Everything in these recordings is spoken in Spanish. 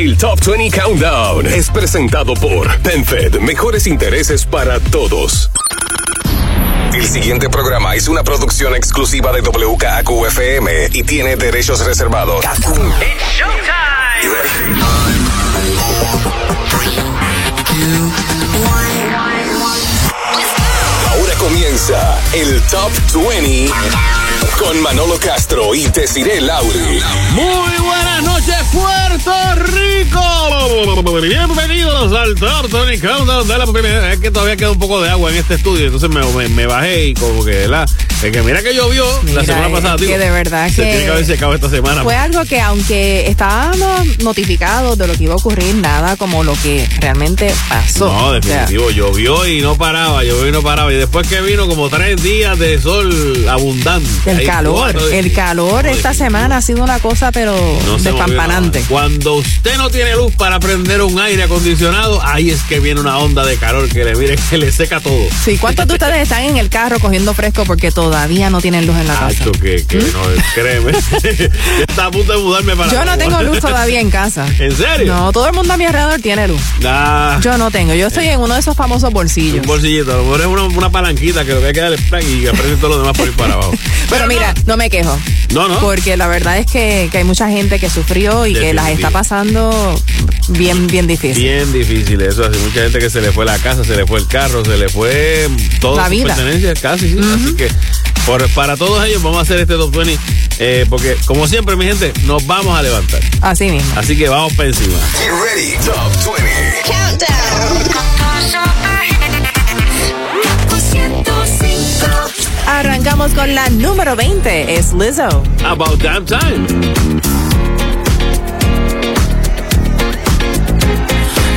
El Top 20 Countdown es presentado por PenFed, mejores intereses para todos. El siguiente programa es una producción exclusiva de WKQFM y tiene derechos reservados. It's showtime. Ahora comienza el Top 20 con Manolo Castro y Desiree Lauri. Muy buenas noches, Puerto Rico. Bienvenidos al Tony Countdown de la primera. Es que todavía queda un poco de agua en este estudio, entonces me, me- me bajé y como que, ¿verdad? Es que mira que llovió la semana pasada, que digo, de verdad se que tiene que haber secado esta semana. Fue algo que aunque estábamos notificados de lo que iba a ocurrir, nada como lo que realmente pasó. No, O sea, definitivo, llovió y no paraba, llovió y no paraba. Y después que vino como tres días de sol abundante. el Ahí, calor, el calor no, esta definitivo. semana ha sido una cosa pero No se Cuando usted no tiene luz para prender un aire acondicionado, ahí es que viene una onda de calor que le mire que le seca todo. Sí, ¿cuántos de ustedes están en el carro cogiendo fresco porque todavía no tienen luz en la casa? Hacho, que, que no, créeme. Yo estaba a punto de mudarme para Yo no tengo luz todavía en casa. ¿En serio? No, todo el mundo a mi alrededor tiene luz. Nah, Yo no tengo. Yo estoy en uno de esos famosos bolsillos. un bolsillito, a lo mejor es una, una palanquita que lo que hay que darle y aprende todo lo demás por ir para abajo. Pero mira, no me quejo. No, no. Porque la verdad es que, que hay mucha gente que sufrió y que las está pasando bien, bien difícil. Bien difícil eso, así mucha gente que se le fue la casa, se le fue el carro, se le fue todas La sus vida. pertenencias casi, sí. Así que por, para todos ellos vamos a hacer este top 20 eh, porque como siempre mi gente, nos vamos a levantar. Así mismo. Así que vamos para encima. Get ready, Top 20. Arrancamos con la número 20. Es Lizzo. About damn time.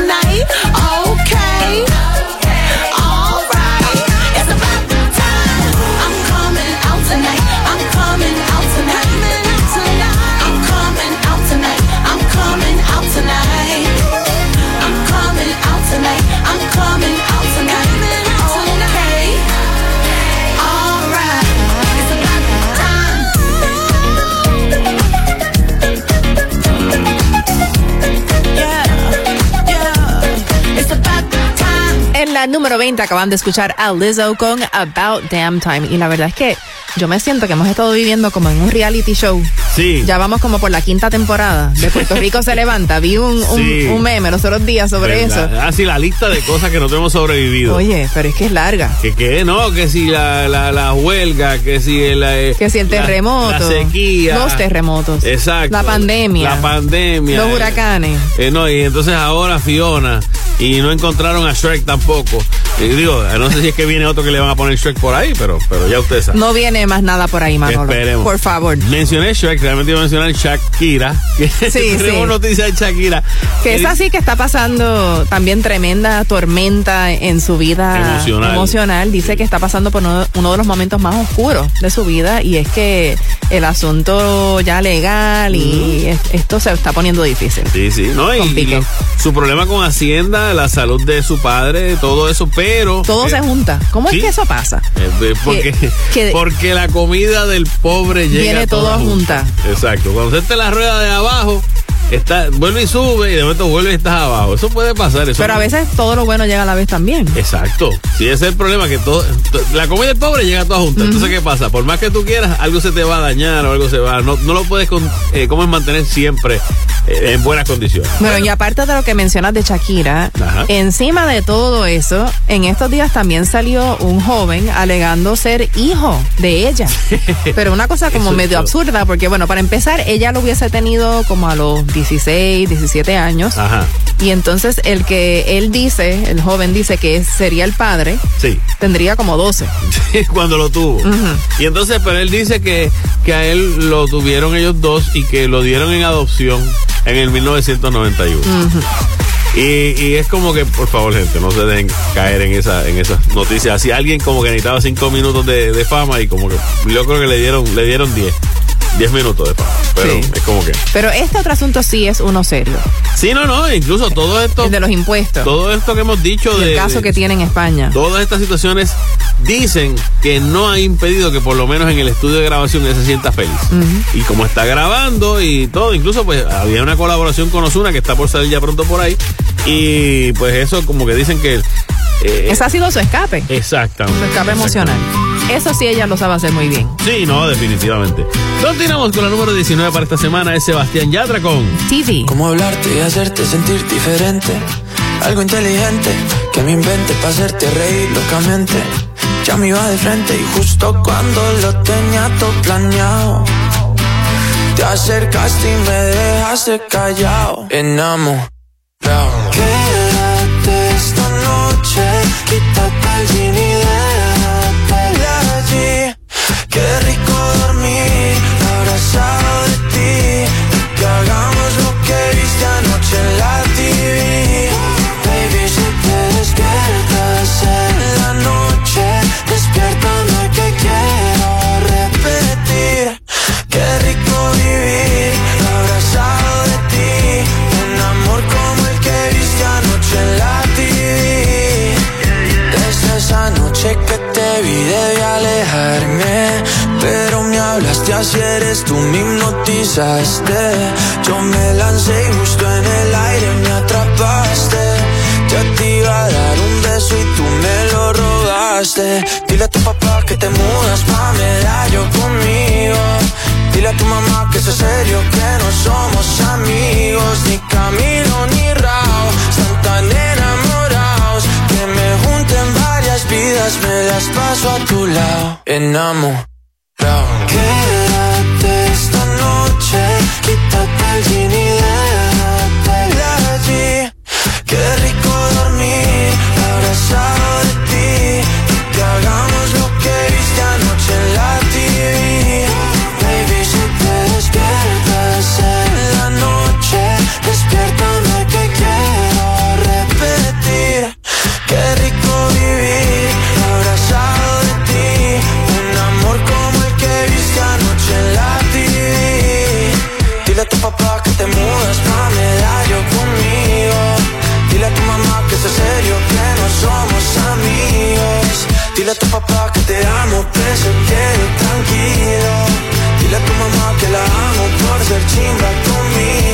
Tonight. Okay. La número 20 acaban de escuchar a Lizzo con About Damn Time. Y la verdad es que yo me siento que hemos estado viviendo como en un reality show. Sí. Ya vamos como por la quinta temporada de Puerto Rico se levanta. Vi un, un, Sí. un meme los otros días sobre eso. Ah, sí, la lista de cosas que no tenemos sobrevivido. Oye, pero es que es larga. Que, que no, que si la, la, la huelga, que si el, eh, Que si el la- terremoto. La, sequía. Los terremotos. Exacto. La pandemia. La pandemia. Los huracanes. eh, no, y entonces ahora Fiona. Y no encontraron a Shrek tampoco. Y digo, no sé si es que viene otro que le van a poner Shrek por ahí, pero, pero ya ustedes saben. No viene más nada por ahí, Manolo. Esperemos. Por favor. Mencioné Shrek, realmente iba a mencionar Shakira. Que Sí, tenemos sí. noticias de Shakira. Que es así que está pasando también tremenda tormenta en su vida Emocional. emocional. Dice que está pasando por uno, uno de los momentos más oscuros de su vida y es que el asunto ya legal y es- esto se está poniendo difícil. Sí, sí, ¿no? Y, y su problema con Hacienda, la salud de su padre, todo eso, pero. Todo eh, se junta. ¿Cómo sí. es que eso pasa? eh, eh, porque, Que- que- porque la comida del pobre llega Viene toda todo junta. Exacto. Cuando usted está en la rueda de abajo, está, vuelve y sube y de momento vuelve y estás abajo. Eso puede pasar. Eso Pero a veces todo lo bueno llega a la vez también. Exacto. Sí, ese es el problema, que todo, to- la comida pobre llega toda junta. Entonces, ¿qué pasa? Por más que tú quieras, algo se te va a dañar o algo se va. No, no lo puedes, con, eh, ¿cómo es mantener siempre eh, en buenas condiciones? Bueno, y aparte de lo que mencionas de Shakira, Ajá. encima de todo eso, en estos días también salió un joven alegando ser hijo de ella. Pero una cosa como Eso- medio absurda, porque bueno, para empezar, ella lo hubiese tenido como a los 16, 17 años. Ajá. Y entonces el que él dice, el joven dice que sería el padre, Sí. tendría como 12. cuando lo tuvo. Y entonces, pero él dice que, que a él lo tuvieron ellos dos y que lo dieron en adopción en el 1991. Y, y es como que, por favor, gente, no se dejen caer en esa en esas noticias. Si alguien como que necesitaba cinco minutos de, de fama y como que yo creo que le dieron le dieron diez. Diez minutos de fama. Pero Sí. es como que. Pero este otro asunto sí es uno serio, Sí, no, no, incluso todo esto. el de los impuestos. Todo esto que hemos dicho de. el caso de- que tiene en España. Todas estas situaciones dicen que no ha impedido que por lo menos en el estudio de grabación él se sienta feliz. Y como está grabando y todo, incluso pues había una colaboración con Osuna que está por salir ya pronto por ahí. Y pues eso como que dicen que... eh, Ese ha sido su escape. Exactamente. Su escape emocional. Eso sí ella lo sabe hacer muy bien. Sí, no, definitivamente. Continuamos con la número 19 para esta semana, es Sebastián Yatra con... TV. Cómo hablarte y hacerte sentir diferente. Algo inteligente que me invente para hacerte reír locamente. Ya me iba de frente y justo cuando lo tenía todo planeado. Te acercaste y me dejaste callado. Enamorado. Quédate esta noche, quítate el jean hablaste así eres tú, me hipnotizaste. Yo me lancé y justo en el aire me atrapaste. Yo te iba a dar un beso y tú me lo robaste. Dile a tu papá que te mudas pa' medallo conmigo. Dile a tu mamá que es serio que no somos amigos. Ni Camilo ni Rao Están tan enamorados. Que me junten varias vidas Me las paso a tu lado. Enamorado noche Quítate Dile a tu papá que te amo que se quede tranquilo. Dile a tu mamá que la amo por ser chimba conmigo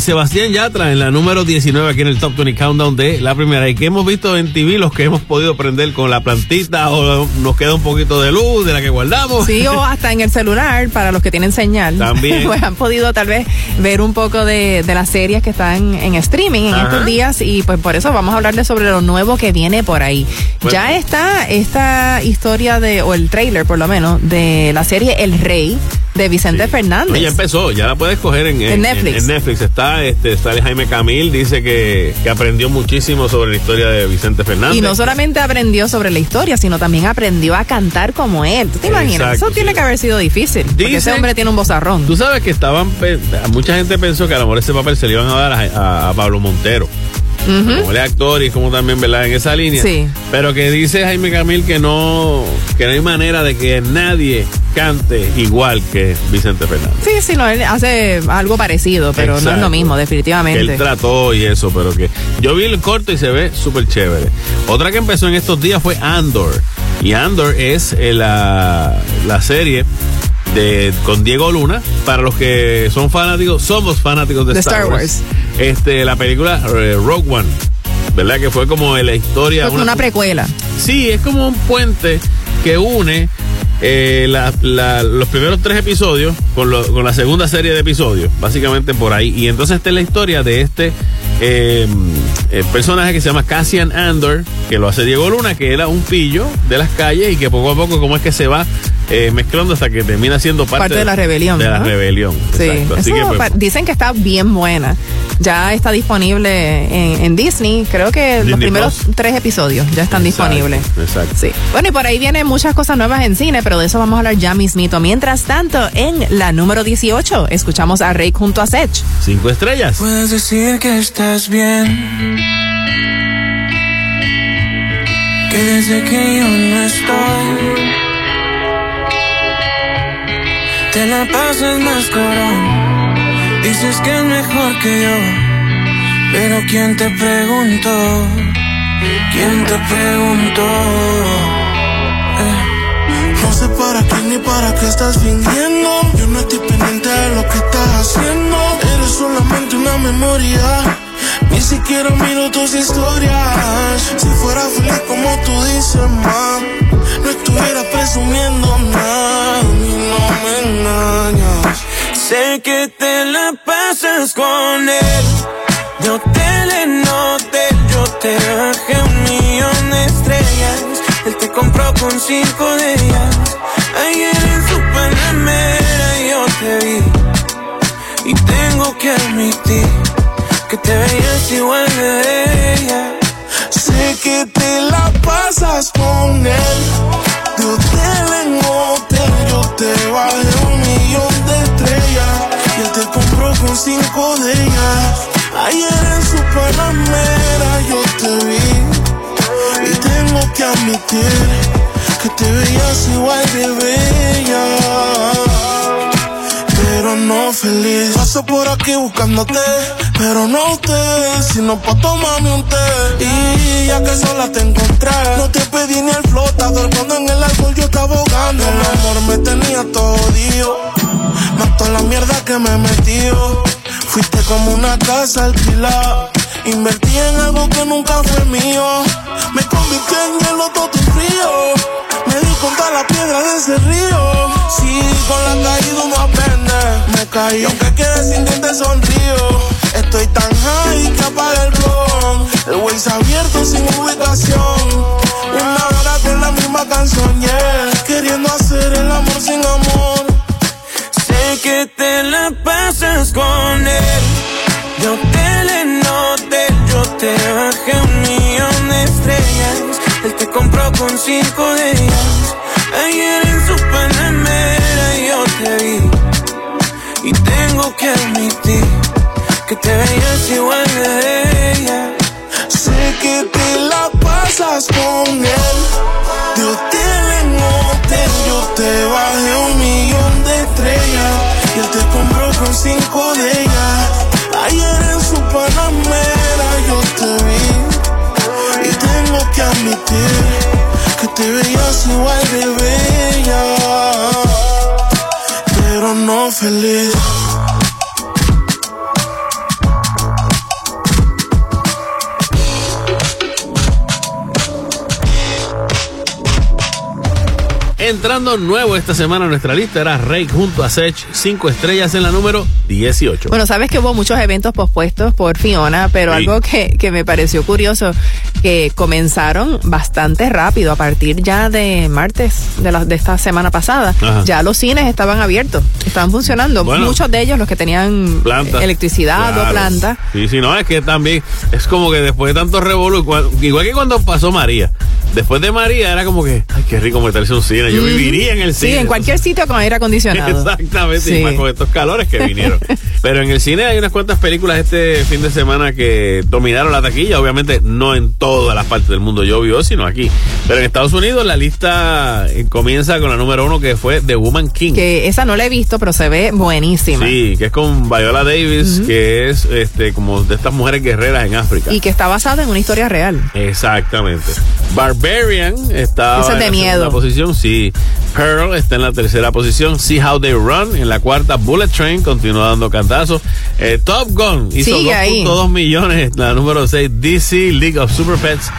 Sebastián Yatra en la número 19 aquí en el Top 20 Countdown de la primera. Y que hemos visto en TV los que hemos podido prender con la plantita o nos queda un poquito de luz de la que guardamos. Sí, o hasta en el celular, para los que tienen señal. También. pues han podido tal vez ver un poco de, de las series que están en streaming en Ajá. estos días y pues por eso vamos a hablarles sobre lo nuevo que viene por ahí. Bueno. Ya está esta historia de, o el trailer por lo menos, de la serie El Rey de Vicente Sí. Fernández. No, ya empezó, ya la puedes coger en, En Netflix. En, Netflix está, este, sale Jaime Camil, dice que, que aprendió muchísimo sobre la historia de Vicente Fernández. Y no solamente aprendió sobre la historia, sino también aprendió a cantar como él. ¿Tú te imaginas? Exacto, Eso tiene que haber sido difícil. Porque ese hombre tiene un vozarrón. Tú sabes que estaban, mucha gente pensó que a lo mejor ese papel se le iban a dar a, a- a Pablo Montero. Como él es actor y como también, ¿verdad? En esa línea. Sí. Pero que dice Jaime Camil que no, que no hay manera de que nadie cante igual que Vicente Fernández. Sí, sí, no, él hace algo parecido, pero no es lo mismo, que definitivamente. él trató y eso, pero que yo vi el corto y se ve súper chévere. Otra que empezó en estos días fue Andor. Y Andor es eh, la, la serie de, con Diego Luna. Para los que son fanáticos, somos fanáticos de, De Star, Star Wars. Wars. Este, la película eh, Rogue One. ¿Verdad? Que fue como la historia. Fue una precuela. Sí, es como un puente que une eh, la- la- los primeros tres episodios con, lo- con la segunda serie de episodios, básicamente por ahí. Y entonces esta es la historia de este eh, eh, personaje que se llama Cassian Andor, que lo hace Diego Luna, que era un pillo de las calles y que poco a poco como es que se va eh, mezclando hasta que termina siendo parte, Parte de la rebelión, De la rebelión. Sí. Así que, pues, dicen que está bien buena. Ya está disponible en, en Disney. Creo que los primeros Plus. tres episodios ya están Exacto, disponibles. exacto. Sí. Bueno, y por ahí vienen muchas cosas nuevas en cine, pero de eso vamos a hablar ya mismito. Mientras tanto, en la número 18, escuchamos a Rey junto a Sech. cinco estrellas. Puedes decir que estás bien. Que desde que yo no estoy, te la pasas más cabrón. Dices que es mejor que yo. Pero ¿quién te preguntó? ¿Quién te preguntó? Eh. No sé para quién ni para qué estás fingiendo. Yo no estoy pendiente de lo que estás haciendo. Eres solamente una memoria. Ni siquiera miro tus historias. Si fuera feliz como tú dices, man, no estuviera presumiendo nada. Y no me engañas. Sé que te la pasas con él. De hotel en hotel, yo te bajé un millón de estrellas. Él te compró con cinco de ellas. Ayer en su panamera yo te vi. Y tengo que admitir que te veías igual de ella. Sé que te la pasas con él. De hotel en hotel, yo te bajé un millón de estrellas. Y él te compró con cinco de ellas. Ayer en su panamera yo te vi. Y tengo que admitir que te veías igual de bella pero no feliz. Paso por aquí buscándote, pero no usted, sino pa' tomarme un té. Y ya que sola te encontré, no te pedí ni el flotador cuando en el alcohol yo estaba ahogando. El amor me tenía todo más toda la mierda que me metió. Fuiste como una casa alquilada. Invertí en algo que nunca fue mío. Me convirtió en hielo todo frío. Me di contra la piedra de ese río. Sí, con la caída uno aprende. Me caí, aunque quede sin dientes sonrío. Estoy tan high que apaga el ron. El Waze abierto sin ubicación. Una hora con la misma canción. Queriendo hacer el amor sin amor. Sé que te la pasas con él. De hotel en hotel, yo te bajé un millón de estrellas. Él te compró con cinco de ellas. Ayer en su panamera yo te vi. Y tengo que admitir que te veías igual de ella. Sé que te la pasas con él. De hotel en hotel, yo te bajé un millón de estrellas. Y él te compró con cinco de ellas. Ayer en su panamera yo te vi. Tengo que admitir que te veías igual de bella. Pero no feliz. Entrando nuevo esta semana en nuestra lista era Rake junto a Sech, cinco estrellas en la número 18. Bueno, sabes que hubo muchos eventos pospuestos por Fiona, pero Sí. algo que, que me pareció curioso, que comenzaron bastante rápido, a partir ya de martes de, la- de esta semana pasada, Ajá. ya los cines estaban abiertos, estaban funcionando. Bueno. Muchos de ellos, los que tenían Planta. electricidad Claro. o planta. Sí, sí, no, es que también es como que después de tanto revolú, igual que cuando pasó María. Después de María era como que, ay, qué rico meterse un cine. Yo viviría en el Sí, cine. en cualquier sitio con aire acondicionado. Exactamente, y Sí. más con estos calores que vinieron. Pero en el cine hay unas cuantas películas este fin de semana que dominaron la taquilla. Obviamente no en todas las partes del mundo llovió, sino aquí. Pero en Estados Unidos la lista eh, comienza con la número uno que fue The Woman King. Que esa no la he visto, pero se ve buenísima. Sí, que es con Viola Davis, que es este como de estas mujeres guerreras en África. Y que está basada en una historia real. Exactamente. Barbarian está Esa es en la miedo. segunda posición, sí. Pearl está en la tercera posición. See How They Run en la cuarta. Bullet Train continúa dando cantazos. Eh, Top Gun hizo Sigue ahí. 2.2 millones. La número 6. DC League of Super Pets.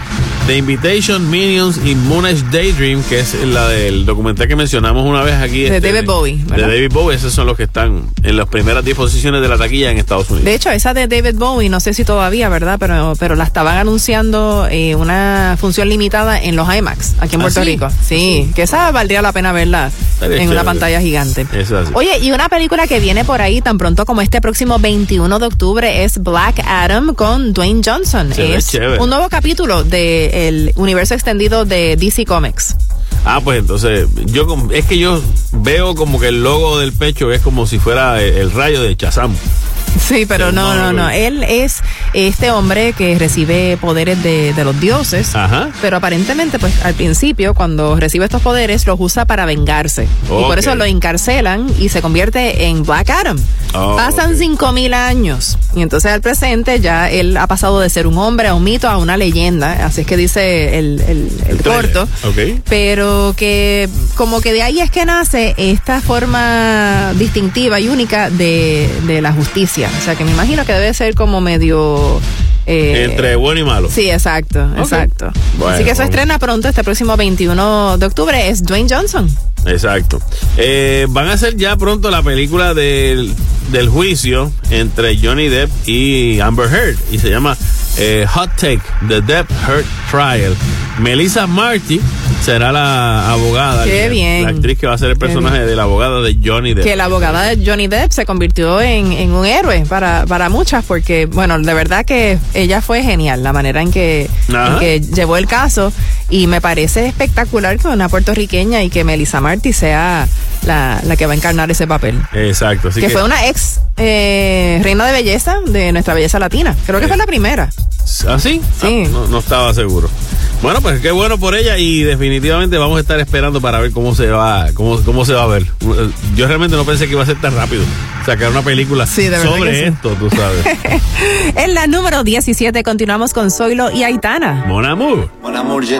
The Invitation, Minions y Moonish Daydream, que es la del documental que mencionamos una vez aquí. De este, David Bowie, De. David Bowie. Esos son los que están en las primeras 10 posiciones de la taquilla en Estados Unidos. De hecho, esa de David Bowie, no sé si todavía, ¿verdad? Pero, pero la estaban anunciando eh, una función limitada en los IMAX, aquí en ¿Ah, Puerto sí? Rico. Sí, que esa valdría la pena verla en una pantalla gigante. Eso así. Oye, y una película que viene por ahí tan pronto como este próximo 21 de octubre es Black Adam con Dwayne Johnson. Se es un nuevo capítulo del universo extendido de DC Comics. Ah, pues entonces, yo es que yo veo como que el logo del pecho es como si fuera el, el rayo de Chazam. Sí, pero no, no, no. Él es este hombre que recibe poderes de, de los dioses. Ajá. Pero aparentemente, pues al principio, cuando recibe estos poderes, los usa para vengarse. Y por eso lo encarcelan y se convierte en Black Adam. Oh, Pasan ok. cinco mil años. Y entonces al presente ya él ha pasado de ser un hombre a un mito a una leyenda. Así es que dice el, el, corto. Ok. Pero que como que de ahí es que nace esta forma distintiva y única de, de la justicia. O sea que me imagino que debe ser como medio... eh, Entre bueno y malo. Sí, exacto, exacto. Bueno, Así que eso vamos. estrena pronto este próximo 21 de octubre. Es Dwayne Johnson. Exacto. Eh, van a hacer ya pronto la película del, del juicio entre Johnny Depp y Amber Heard. Y se llama eh, Hot Take, The Depp Heard Trial. Melissa Marty será la abogada. Qué la- bien. La actriz que va a ser el personaje de la abogada de Johnny Depp. Que la abogada de Johnny Depp se convirtió en, en un héroe para, para muchas, porque, bueno, de verdad que ella fue genial, la manera en que, en que llevó el caso. Y me parece espectacular que una puertorriqueña y que Melissa Marty sea la, la que va a encarnar ese papel. Exacto. Así que, que, fue una ex eh, reina de belleza de nuestra belleza latina. Creo que Eh. fue la primera. ¿Ah, sí? Sí. Ah, no, no estaba seguro. Bueno, pues qué bueno por ella y definitivamente vamos a estar esperando para ver cómo se va, cómo, cómo se va a ver. Yo realmente no pensé que iba a ser tan rápido sacar una película Sí, de verdad que sobre sí. esto, tú sabes. En la número 17 continuamos con Zoilo y Aitana. Mon amour. Mon amour, je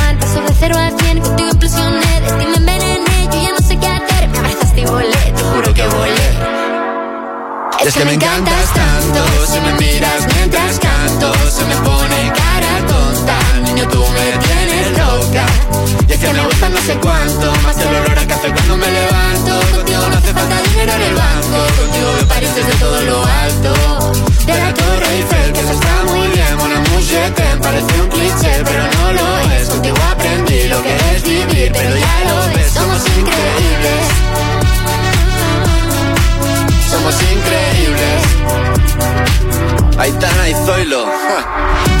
Sobre cero a 100, contigo implosioné. De ti me envenené, yo ya no sé qué hacer. Me abrazaste y volé, te juro que volé. Y es que me encantas tanto Si me miras mientras canto Se me pone cara tonta tú me tienes loca. Y es que me gusta no sé cuánto, más el olor a café cuando me levanto. Contigo no hace falta dinero en el banco, contigo me pareces de todo lo alto. De la Torre Eiffel, que eso está muy bien, una muchete, parece un cliché, pero no lo es. Contigo aprendí lo que es vivir, pero ya lo ves, somos increíbles. Somos increíbles. Aitana y Zoilo. Ja.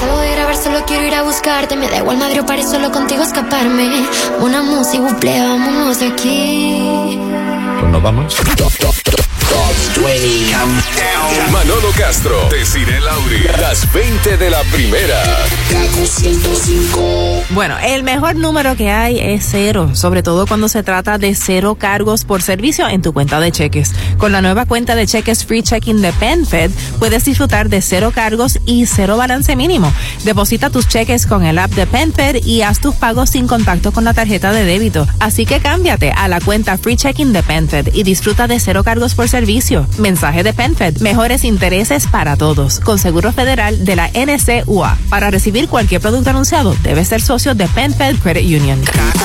Salgo de grabar, solo quiero ir a buscarte. Me da igual madre o París, solo contigo escaparme. Una música, buple, vámonos de aquí. Pues nos vamos. Manolo Castro, Desiree Lauri, las 20 de la primera. Bueno, el mejor número que hay es cero, sobre todo cuando se trata de cero cargos por servicio en tu cuenta de cheques. Con la nueva cuenta de cheques Free Checking de PenFed, puedes disfrutar de cero cargos y cero balance mínimo. Deposita tus cheques con el app de PenFed y haz tus pagos sin contacto con la tarjeta de débito. Así que cámbiate a la cuenta Free Checking de PenFed y disfruta de cero cargos por servicio. Mensaje de PenFed, mejores intereses para todos, con Seguro Federal de la NCUA. Para recibir cualquier producto anunciado, debes ser socio de PenFed Credit Union.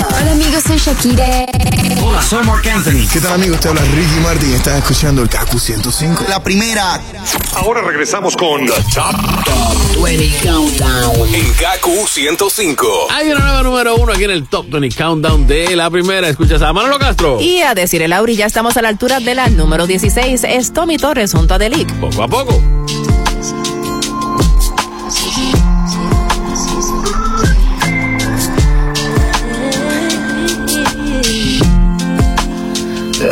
Hola amigos, soy Shakira. Hola, soy Mark Anthony. ¿Qué tal amigos? Te habla Ricky Martin. Estás escuchando el Kaku 105. La primera. Ahora regresamos con Top 20 Countdown. en Gaku 105. Hay una nueva número uno aquí en el Top 20 Countdown de la primera. Escuchas a Manolo Castro. Y a decir el Lauri, ya estamos a la altura de la número 16. Es Tommy Torres junto a Delic. Poco a poco.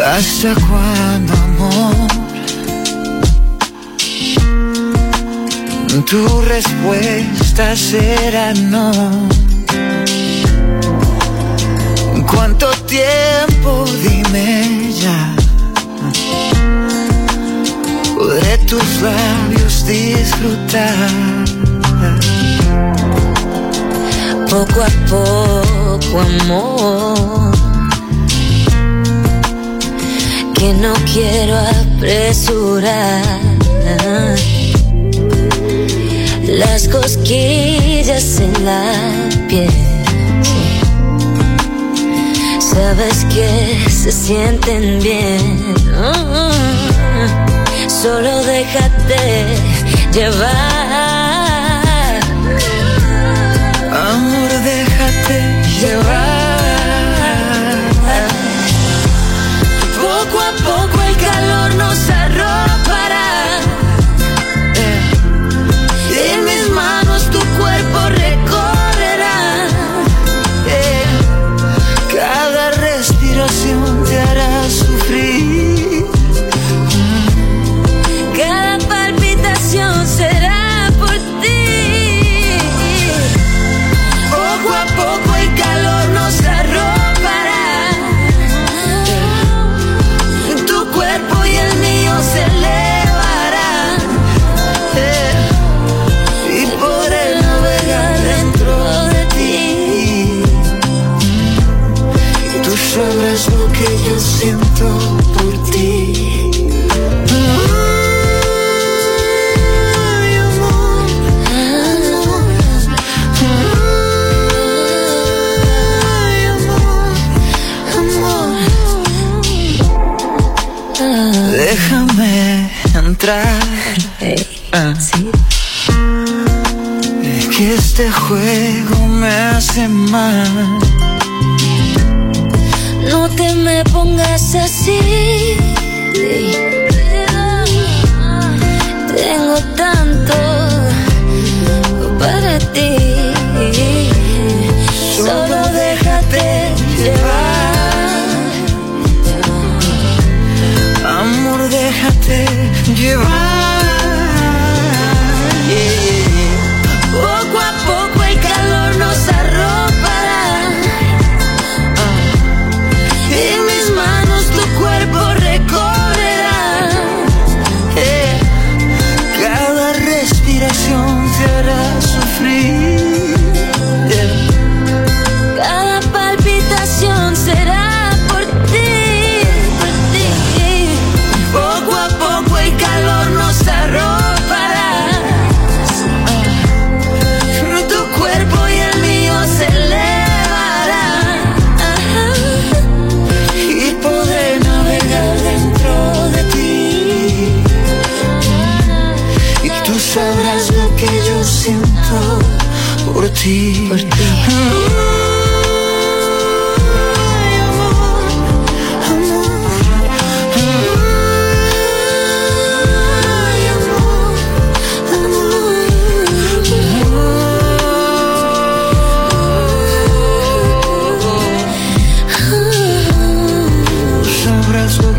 ¿Hasta cuándo, amor? Tu respuesta será no. ¿Cuánto tiempo? Dime ya. Podré tus labios disfrutar. Poco a poco, amor. Que no quiero apresurar. Las cosquillas en la piel. Sabes que se sienten bien. Solo déjate llevar. Amor, déjate llevar.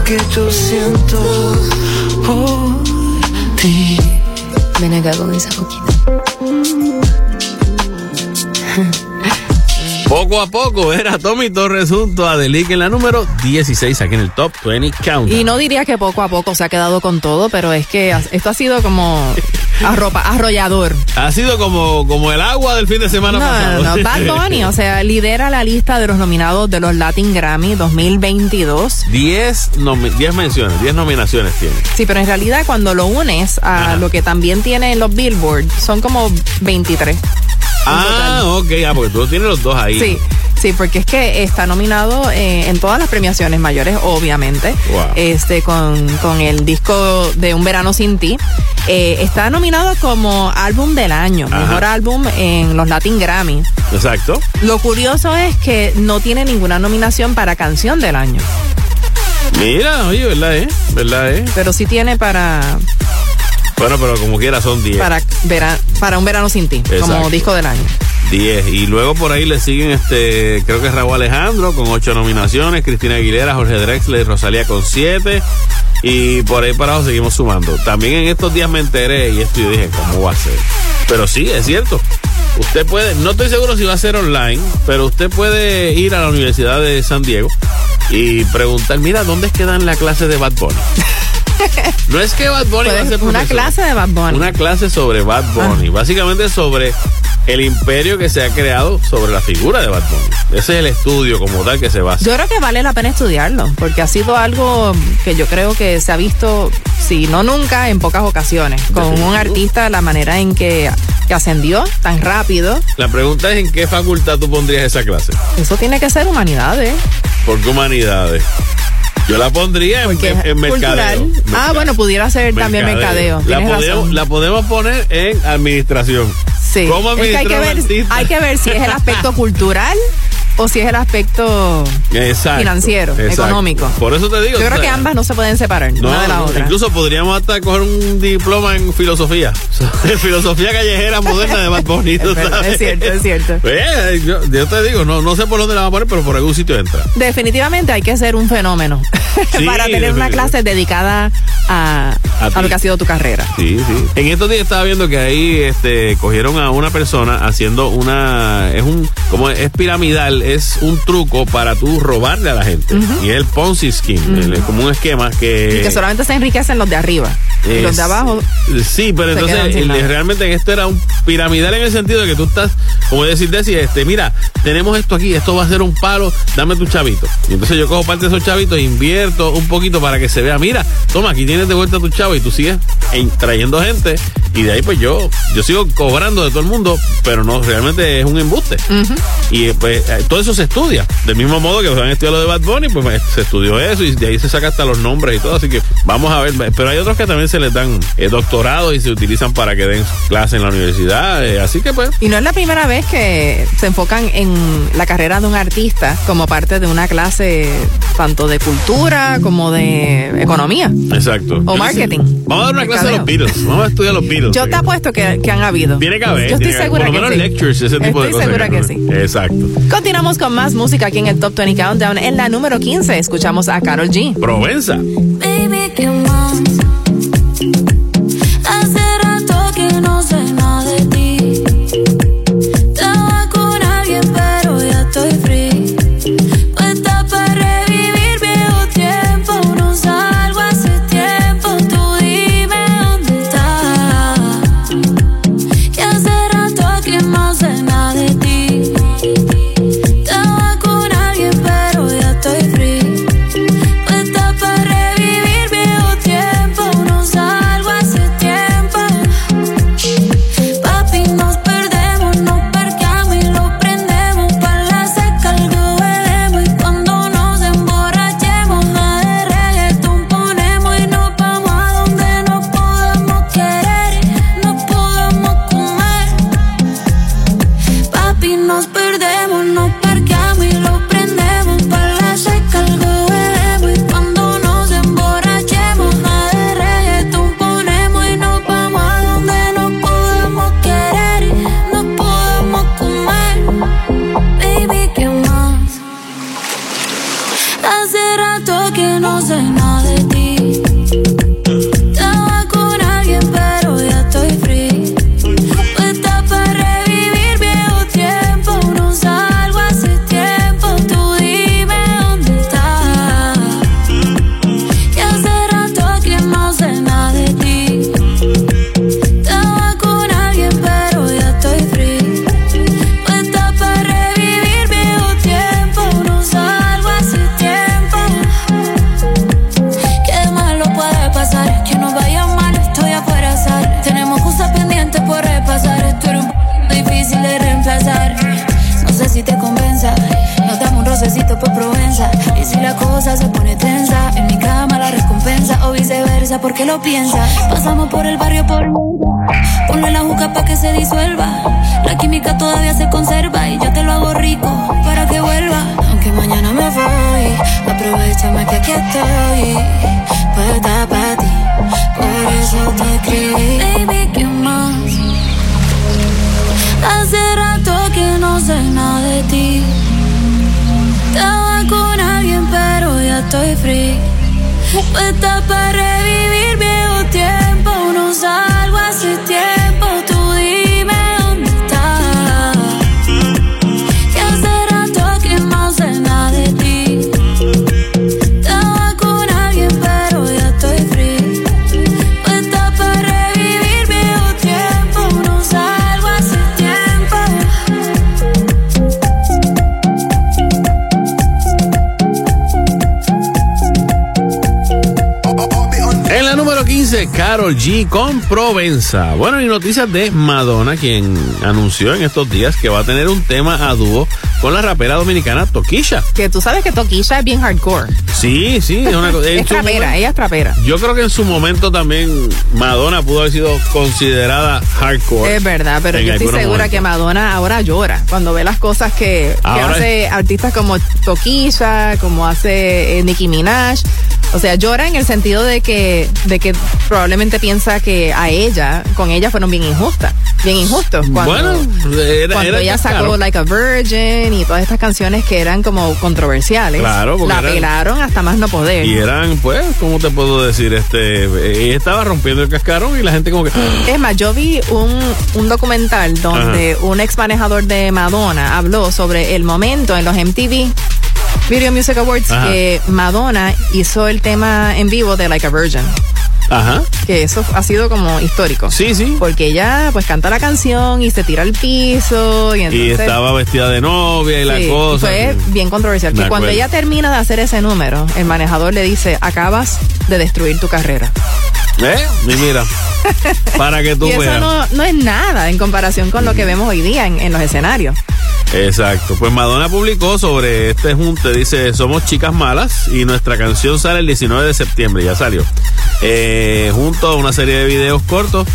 Que yo siento por ti. Ven acá con esa boquita. Poco a poco era Tommy Torres junto a Delic en la número 16 aquí en el Top 20 Countdown. Y no diría que poco a poco se ha quedado con todo, pero es que esto ha sido como arropa, arrollador. Ha sido como, como el agua del fin de semana No, pasado. no, no. Bad Bunny, o sea, lidera la lista de los nominados de los Latin Grammy 2022. 10 nomi- 10 menciones, 10 nominaciones tiene. Sí, pero en realidad cuando lo unes a Ajá. lo que también tienen los Billboard, son como 23. Ah, ok, ah, porque tú tienes los dos ahí. Sí, sí, porque es que está nominado eh, en todas las premiaciones mayores, obviamente. Wow. Este, con, con el disco de Un Verano Sin Ti. Eh, está nominado como álbum del año, Ajá. mejor álbum en los Latin Grammy. Exacto. Lo curioso es que no tiene ninguna nominación para canción del año, Mira, oye, ¿verdad, eh? ¿Verdad, eh? pero sí tiene para Bueno, pero como quiera son 10. para vera- para Un Verano Sin Ti, como disco del año. 10. Y luego por ahí le siguen, este, creo que es Raúl Alejandro con 8 nominaciones, Cristina Aguilera, Jorge Drexler y Rosalía con 7. Y por ahí para abajo seguimos sumando. También en estos días me enteré y esto yo dije, ¿cómo va a ser? Pero sí, es cierto. Usted puede, no estoy seguro si va a ser online, pero usted puede ir a la Universidad de San Diego y preguntar, mira, ¿dónde es que dan la clase de Bad Bunny? No es que Bad Bunny va a Puedes- ser una clase de Bad Bunny. Una clase sobre Bad Bunny. Básicamente sobre el imperio que se ha creado sobre la figura de Bad Bunny. Ese es el estudio como tal que se basa. Yo creo que vale la pena estudiarlo, porque ha sido algo que yo creo que se ha visto, si no nunca, en pocas ocasiones, con un artista, la manera en que, que ascendió tan rápido. La pregunta es en qué facultad tú pondrías esa clase. Eso tiene que ser humanidades. ¿Por qué humanidades? Yo la pondría en, en- en mercadeo. Ah, bueno, pudiera ser también mercadeo. La podemos, razón. la podemos poner en administración. Sí. ¿Cómo Es que hay que, ver, hay que ver si es el aspecto cultural o si es el aspecto Exacto, financiero, exacto. económico. Por eso te digo. Yo creo sea, que ambas no se pueden separar, No, una de la no, otra. Incluso podríamos hasta coger un diploma en filosofía. filosofía callejera moderna de Bunny. ¿tú Es verdad, sabes? es cierto, es cierto. Eh, yo, yo te digo, no, no sé por dónde la vamos a poner, pero por algún sitio entra. Definitivamente hay que ser un fenómeno Sí, para tener una clase dedicada a, A a lo que ha sido tu carrera. Sí, sí. En estos días estaba viendo que ahí este, cogieron a una persona haciendo una. Es un. Como es piramidal, es un truco para tú robarle a la gente. Y es el Ponzi Scheme. el- como un esquema que. Y que solamente se enriquecen los de arriba. Y los de Es- abajo. Sí, pero entonces el- nada. realmente esto era un piramidal en el sentido de que tú estás, como decir, decir, este, mira, tenemos esto aquí, esto va a ser un palo, dame tu chavito. Y entonces yo cojo parte de esos chavitos, invierto un poquito para que se vea, mira, toma, aquí tienes de vuelta tu chavo y tú sigues en- trayendo gente y de ahí pues yo, yo sigo cobrando de todo el mundo, pero no, realmente es un embuste. Y eh, pues eh, todo eso se estudia. Del mismo modo que han estudiado lo de Bad Bunny, pues eh, se estudió eso y de ahí se saca hasta los nombres y todo. Así que vamos a ver. Pero hay otros que también se les dan eh, doctorados y se utilizan para que den clases en la universidad. eh, así que pues. Y no es la primera vez que se enfocan en la carrera de un artista como parte de una clase tanto de cultura como de economía. Exacto. O marketing. Vamos a dar una clase de los. Beatles. Vamos a estudiar los Beatles. Yo te apuesto que, que han habido. Tiene que haber. Yo estoy segura Por que lo menos sí. lectures, ese tipo de Estoy cosas. segura que sí. Exacto. Continuamos con más música aquí en el Top 20 Countdown. En la número 15 escuchamos a Carol G. Provenza. Baby, ¿qué más? Hace rato que no sé 15, Carol G con Provenza. Bueno, y noticias de Madonna, quien anunció en estos días que va a tener un tema a dúo con la rapera dominicana Toquisha. Que tú sabes que Toquilla es bien hardcore. Sí, sí, es una Es trapera, momento- ella es trapera. Yo creo que en su momento también Madonna pudo haber sido considerada hardcore. Es verdad, pero yo estoy segura momentos. que Madonna ahora llora cuando ve las cosas que, hace artistas como Toquilla, como hace eh, Nicki Minaj. O sea, llora en el sentido de que, de que probablemente piensa que a ella, con ella fueron bien injustas, bien injustos. Cuando, Bueno, era- cuando era ella sacó claro. Like a Virgin y todas estas canciones que eran como controversiales, Claro, porque la eran- pelaron hasta más no poder. Y eran, pues, ¿cómo te puedo decir? Este, ella estaba rompiendo el cascarón y la gente como que... Es más, yo vi un, un documental donde un ex manejador de Madonna habló sobre el momento en los MTV Video Music Awards Ajá. que Madonna hizo el tema en vivo de Like a Virgin. Ajá. Que eso ha sido como histórico. Sí, sí. Porque ella pues canta la canción y se tira al piso y Y entonces... estaba vestida de novia y la cosa. Fue bien controversial. Me Que cuando ella termina de hacer ese número, el manejador le dice, acabas de destruir tu carrera. ¿Eh? Y mira, para que tú y eso veas. no, no es nada en comparación con lo que vemos hoy día en, en los escenarios. Exacto. Pues Madonna publicó sobre este junte, dice, somos chicas malas y nuestra canción sale el 19 de septiembre, ya salió. Eh, junto a una serie de videos cortos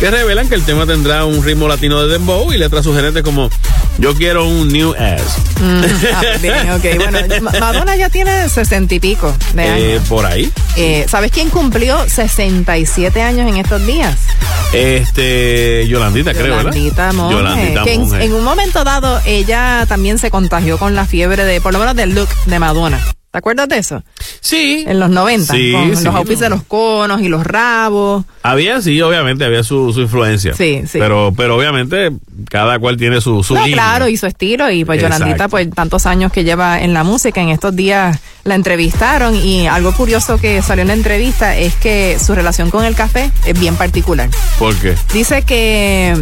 que revelan que el tema tendrá un ritmo latino de dembow y letras sugerentes como yo quiero un new ass. Mm, ah, bien, ok. Bueno, Ma- Madonna ya tiene sesenta y pico de Eh, años. por ahí. Eh, ¿Sabes quién cumplió 67 años en estos días? Este, Yolandita, creo, ¿verdad? Yolandita Monge. Yolandita que en, en un momento dado ella también se contagió con la fiebre de, por lo menos del look de Madonna. ¿Te acuerdas de eso? Sí. En los 90, Sí, con sí, los outfits no. de los conos y los rabos. Había, sí, obviamente, había su, su influencia. Sí, sí. Pero, pero obviamente, cada cual tiene su, su No, línea. claro, y su estilo. Y pues Exacto. Yolandita, pues tantos años que lleva en la música, en estos días la entrevistaron y algo curioso que salió en la entrevista es que su relación con el café es bien particular. ¿Por qué? Dice que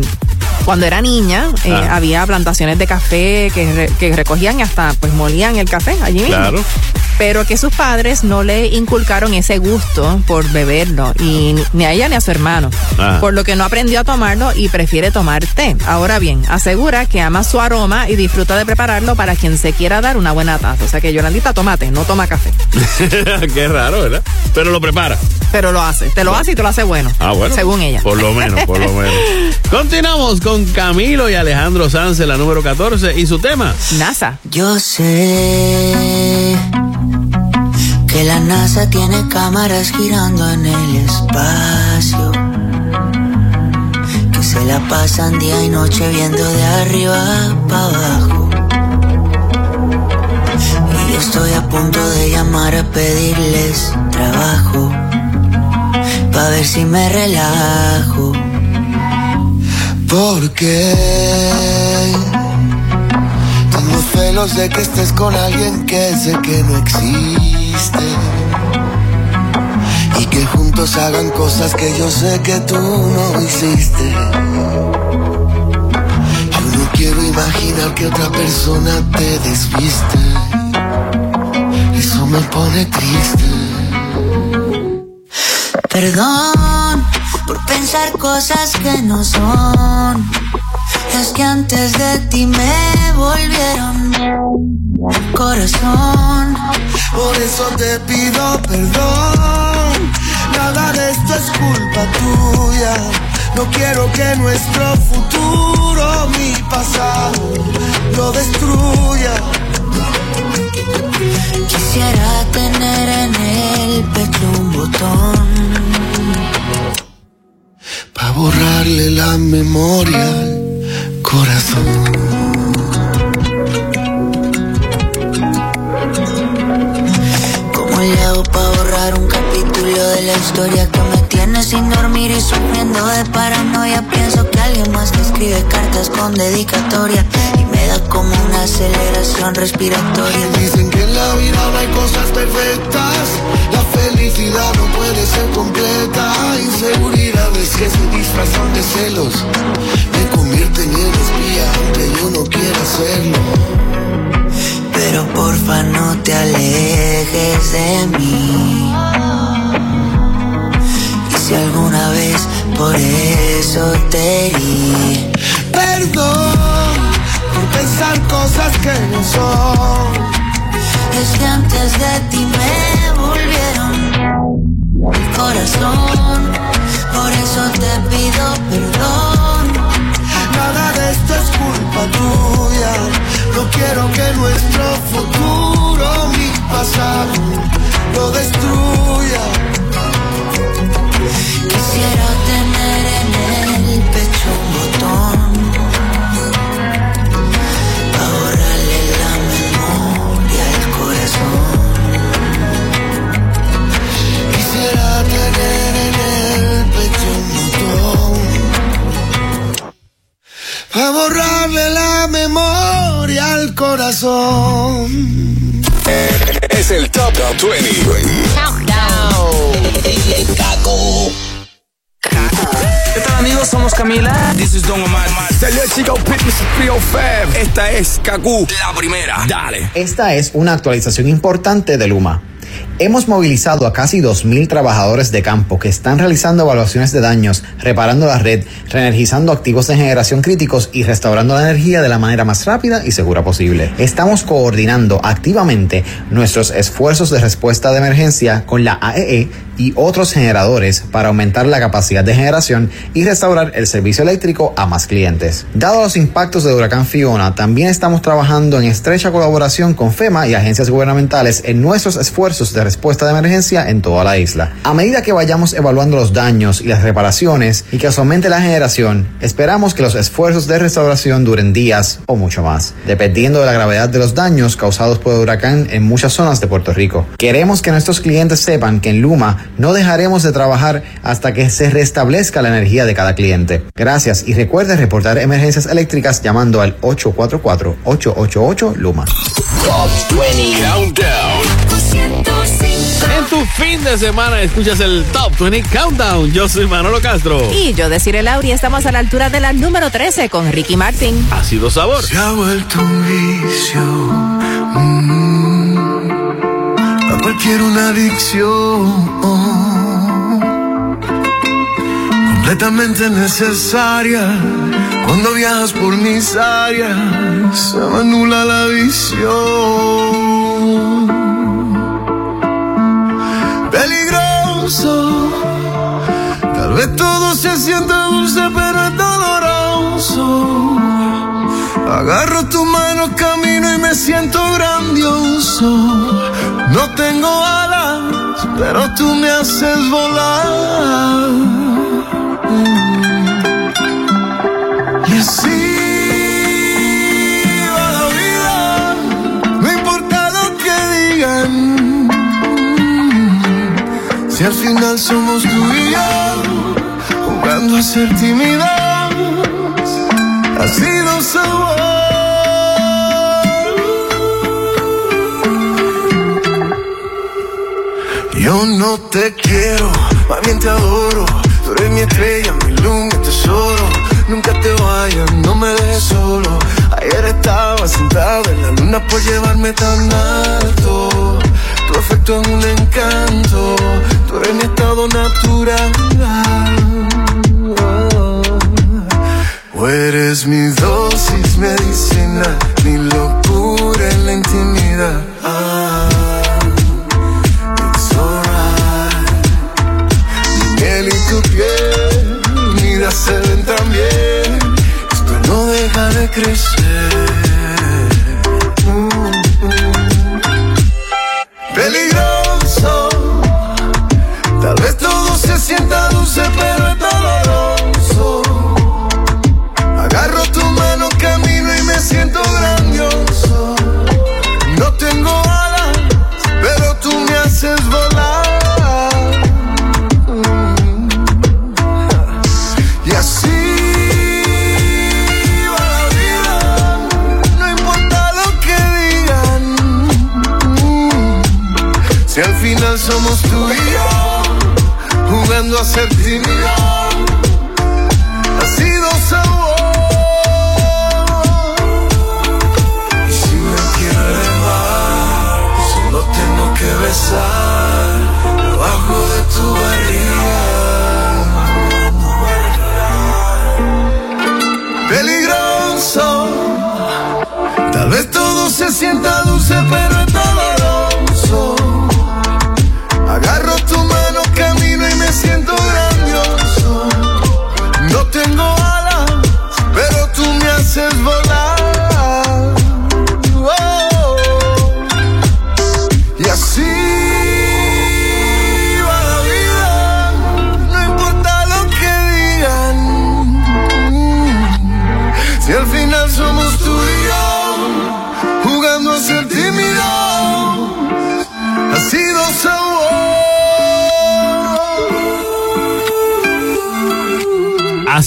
cuando era niña eh, Ah. había plantaciones de café que, re- que recogían y hasta pues molían el café allí mismo. Claro. Pero que sus padres no le inculcaron ese gusto por beberlo, y ni- a ella ni a su hermano. Ah. Por lo que no aprendió a tomarlo y prefiere tomar té. Ahora bien, asegura que ama su aroma y disfruta de prepararlo para quien se quiera dar una buena taza. O sea que Yolandita tomate, no toma café. Qué raro, ¿verdad? Pero lo prepara. Pero lo hace, te lo hace y te lo hace bueno. Ah, bueno. Según ella. Por lo menos, por lo menos. Continuamos con Camilo y Alejandro en la número 14, y su tema. NASA. Yo sé que la NASA tiene cámaras girando en el espacio. Que se la pasan día y noche viendo de arriba para abajo. Y yo estoy a punto de llamar a pedirles trabajo. Pa' ver si me relajo. Porque tengo celos de que estés con alguien que sé que no existe. Y que juntos hagan cosas que yo sé que tú no hiciste. Yo no quiero imaginar que otra persona te desviste. Eso me pone triste. Perdón pensar cosas que no son. Es que antes de ti me volvieron corazón. Por eso te pido perdón. Nada de esto es culpa tuya. No quiero que nuestro futuro, mi pasado, lo destruya. Quisiera tener en el pecho un botón. Pa' borrarle la memoria al corazón. ¿Cómo le hago pa' borrar un capítulo de la historia que me sin dormir y sufriendo de paranoia? Pienso que alguien más me escribe cartas con dedicatoria y me da como una aceleración respiratoria. Dicen que en la vida no hay cosas perfectas. La felicidad no puede ser completa. Inseguridades que se disfrazan de celos me convierten en espía aunque yo no quiera serlo. Pero porfa no te alejes de mí. Si alguna vez por eso te herí, Perdón por pensar cosas que no son. es que antes de ti me volvieron corazón. Por eso te pido perdón. Nada de esto es culpa tuya. No quiero que nuestro futuro, mi pasado, lo destruya. Quisiera tener en el pecho un botón para borrarle la memoria al corazón. Quisiera tener en el pecho un botón para borrarle la memoria al corazón. Es el Top 20. ¿Qué tal amigos? Somos Camila. This is Don Omar. Salió Chico Pitbull 305. Esta es Kaku. La primera. Dale. Esta es una actualización importante de Luma. Hemos movilizado a casi 2.000 trabajadores de campo que están realizando evaluaciones de daños, reparando la red, reenergizando activos de generación críticos y restaurando la energía de la manera más rápida y segura posible. Estamos coordinando activamente nuestros esfuerzos de respuesta de emergencia con la AEE y otros generadores para aumentar la capacidad de generación y restaurar el servicio eléctrico a más clientes. Dado los impactos de huracán Fiona, también estamos trabajando en estrecha colaboración con FEMA y agencias gubernamentales en nuestros esfuerzos de respuesta de emergencia en toda la isla. A medida que vayamos evaluando los daños y las reparaciones y que aumente la generación, esperamos que los esfuerzos de restauración duren días o mucho más, dependiendo de la gravedad de los daños causados por el huracán en muchas zonas de Puerto Rico. Queremos que nuestros clientes sepan que en Luma no dejaremos de trabajar hasta que se restablezca la energía de cada cliente. Gracias y recuerde reportar emergencias eléctricas llamando al 844-888 Luma. Top 20 Countdown. En tu fin de semana escuchas el Top 20 Countdown. Yo soy Manolo Castro. Y yo, Desiree Lauri, estamos a la altura de la número 13 con Ricky Martin. Ha sido sabor. Se ha vuelto un vicio. mm, cualquier una adicción. Completamente necesaria. Cuando viajas por mis áreas, se me anula la visión. Peligroso. Tal vez todo se siente dulce, pero es doloroso. Agarro tu mano, camino y me siento grandioso. No tengo alas, pero tú me haces volar. Y así va la vida, no importa lo que digan. Si al final somos tú y yo, jugando a ser tímidos, así no somos. Yo no te quiero, más bien te adoro. Tú eres mi estrella, mi luz, mi tesoro. Nunca te vayas, no me dejes solo. Ayer estaba sentado en la luna por llevarme tan alto. Tu afecto es un encanto, tú eres mi estado natural. Tú eres mi dosis medicina, mi locura en la intimidad. Deja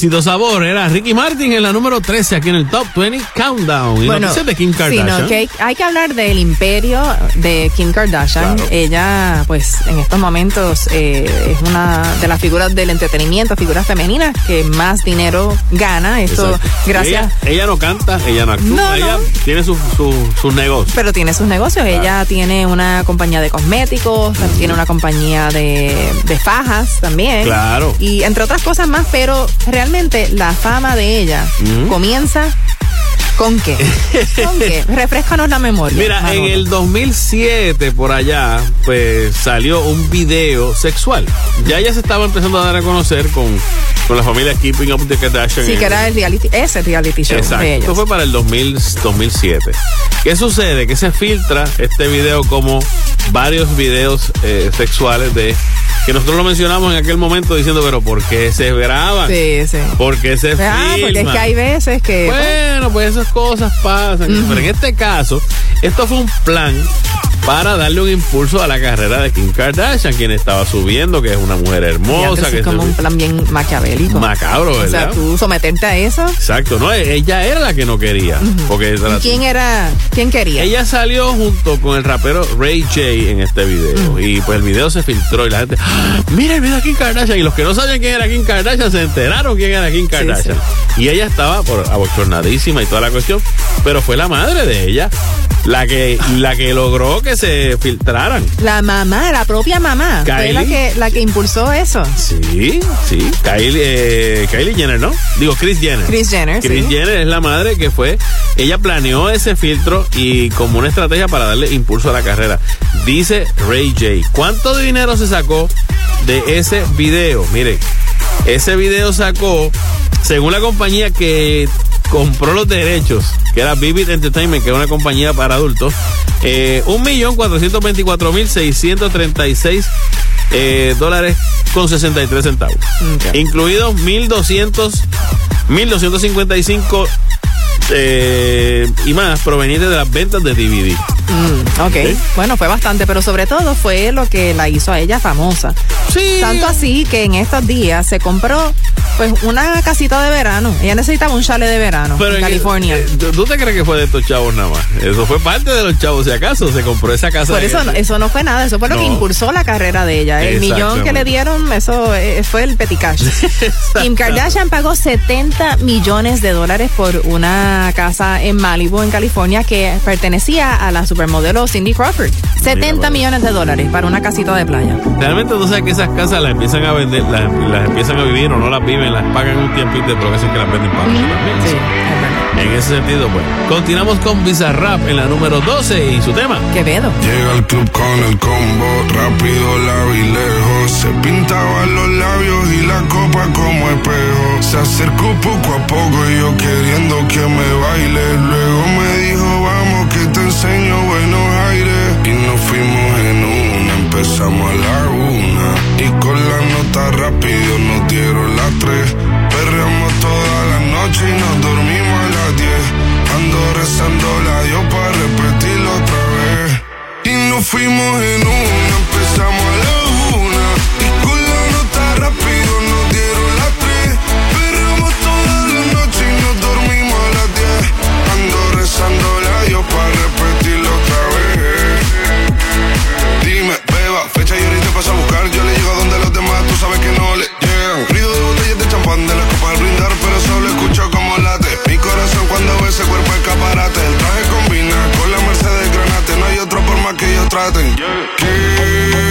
Ácido Sabor era Ricky Martin en la número 13 aquí en el Top 20 Countdown. Y noticias de Kim sí, Kardashian. no, que hay, que hablar del imperio de Kim Kardashian. Ella, pues, en estos momentos eh, es una de las figuras del entretenimiento, figuras femeninas que más dinero gana. Esto, Exacto. gracias. Ella, ella no canta, ella no actúa, No, ella no. tiene sus su, sus negocios. Pero tiene sus negocios. Ella tiene una compañía de cosméticos, tiene una compañía de, de fajas también. Claro. Y entre otras cosas más, pero realmente la fama de ella comienza con qué? ¿Con qué? Refrescanos la memoria. Mira, en el 2007 por allá, pues salió un video sexual. Ya ella se estaba empezando a dar a conocer con, con la familia Keeping Up the Kardashian. Sí, que era el reality, ese reality show Exacto. de Esto fue para el 2000, 2007. ¿Qué sucede? Que se filtra este video como varios videos eh, sexuales de que nosotros lo mencionamos en aquel momento diciendo, pero ¿por qué se graban? Sí, sí. ¿Por qué se Ah, porque es que hay veces que. Bueno, pues esas cosas pasan. Pero en este caso, esto fue un plan para darle un impulso a la carrera de Kim Kardashian, quien estaba subiendo, que es una mujer hermosa, es que como se- un plan bien maquiavélico. macabro, O sea, ¿verdad? tú someterte a eso. Exacto, no, ella era la que no quería. Porque ¿Y quién era? ¿Quién quería? ella salió junto con el rapero Ray J en este video. Y pues el video se filtró y la gente, ¡Ah! mira el video de Kim Kardashian. Y los que no sabían quién era Kim Kardashian se enteraron quién era Kim Kardashian. Y ella estaba por abochornadísima y toda la cuestión. Pero fue la madre de ella la que, la que logró que se filtraran. La mamá, la propia mamá. Fue la que, la que impulsó eso. Sí, sí. Kylie, eh, Kylie Jenner, ¿no? Digo, Chris Jenner. Kris Jenner, sí. Jenner es la madre que fue. Ella planeó ese filtro y como una estrategia para darle impulso a la carrera. Dice Ray J. ¿Cuánto dinero se sacó de ese video? Mire, ese video sacó, según la compañía que compró los derechos, que era Vivid Entertainment, que es una compañía para adultos, eh, un millón cuatrocientos veinticuatro mil seiscientos treinta y seis eh, dólares con 63 centavos. Incluidos 1200, 1255 eh, y más provenientes de las ventas de DVD. Mm, ok, bueno, fue bastante, pero sobre todo fue lo que la hizo a ella famosa. Sí. Tanto así que en estos días se compró pues una casita de verano. Ella necesitaba un chalet de verano Pero en California. eh, ¿tú- ¿Tú te crees que fue de estos chavos nada más? Eso fue parte de los chavos, si acaso se compró esa casa. Por eso, no- eso no fue nada, eso fue lo que impulsó la carrera de ella. El millón que le dieron, eso eh, fue el peticash. Kim Kardashian pagó 70 millones de dólares por una casa en Malibu, en California, que pertenecía a la supermodelo Cindy Crawford. 70 millones de dólares para una casita de playa. Realmente tú sabes que esas casas las empiezan a vender, las, las empiezan a vivir o no las viven las pagan un tiempito, pero hacen que las venden para otro también. Sí, En ese sentido, pues. Continuamos con Bizarrap en la número 12 y su tema. Quevedo. Llega al club con el combo, rápido la vi lejos. Se pintaban los labios y la copa como espejo. Se acercó poco a poco y yo queriendo que me baile. Luego me dijo, vamos que te enseño buenos aires. Y nos fuimos en una, empezamos a la una. Y con la nota rápido nos dieron las tres. Perreamos toda la noche y nos dormimos a las diez. Ando rezando la Dios para repetirlo otra vez. Y nos fuimos en una, empezamos a la una. Y con la nota rápido nos dieron las tres. Perreamos toda la noche y nos dormimos a las diez. Ando rezando la Dios para repetirlo otra vez. Dime, beba, fecha y ahorita paso más que